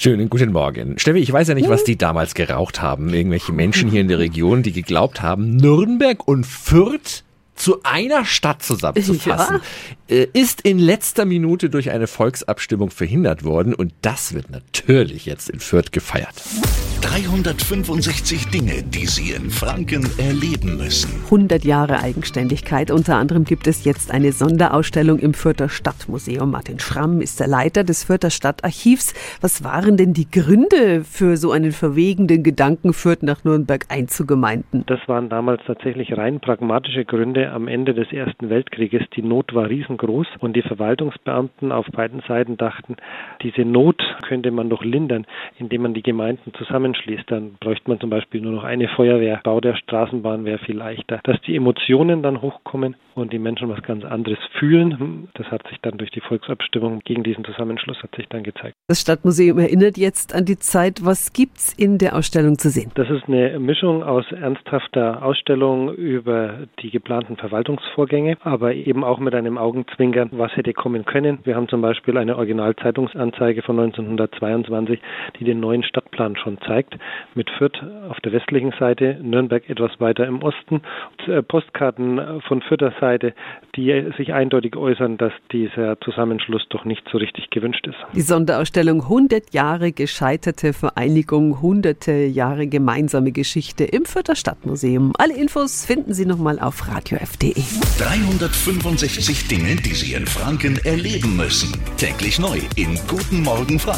Schönen guten Morgen. Steffi, ich weiß ja nicht, was die damals geraucht haben. Irgendwelche Menschen hier in der Region, die geglaubt haben, Nürnberg und Fürth zu einer Stadt zusammenzufassen, ja. Äh, ist in letzter Minute durch eine Volksabstimmung verhindert worden und das wird natürlich jetzt in Fürth gefeiert. 365 Dinge, die Sie in Franken erleben müssen. 100 Jahre Eigenständigkeit. Unter anderem gibt es jetzt eine Sonderausstellung im Fürther Stadtmuseum. Martin Schramm ist der Leiter des Fürther Stadtarchivs. Was waren denn die Gründe für so einen verwegenden Gedanken, Fürth nach Nürnberg einzugemeinden? Das waren damals tatsächlich rein pragmatische Gründe am Ende des Ersten Weltkrieges. Die Not war riesengroß und die Verwaltungsbeamten auf beiden Seiten dachten, diese Not könnte man doch lindern, indem man die Gemeinden zusammenschließt. Dann bräuchte man zum Beispiel nur noch eine Feuerwehr. Bau der Straßenbahn wäre viel leichter. Dass die Emotionen dann hochkommen und die Menschen was ganz anderes fühlen, das hat sich dann durch die Volksabstimmung gegen diesen Zusammenschluss hat sich dann gezeigt. Das Stadtmuseum erinnert jetzt an die Zeit. Was gibt's in der Ausstellung zu sehen? Das ist eine Mischung aus ernsthafter Ausstellung über die geplanten Verwaltungsvorgänge, aber eben auch mit einem Augenzwinkern, was hätte kommen können. Wir haben zum Beispiel eine Originalzeitungsanzeige von 1922, die den neuen Stadtplan schon zeigt, mit Fürth auf der westlichen Seite, Nürnberg etwas weiter im Osten, äh, Postkarten von Fürther Seite, die sich eindeutig äußern, dass dieser Zusammenschluss doch nicht so richtig gewünscht ist. Die Sonderausstellung 100 Jahre gescheiterte Vereinigung, hunderte Jahre gemeinsame Geschichte im Fürther Stadtmuseum. Alle Infos finden Sie nochmal auf radiof.de. 365 Dinge, die Sie in Franken erleben müssen. Täglich neu in Guten Morgen Franken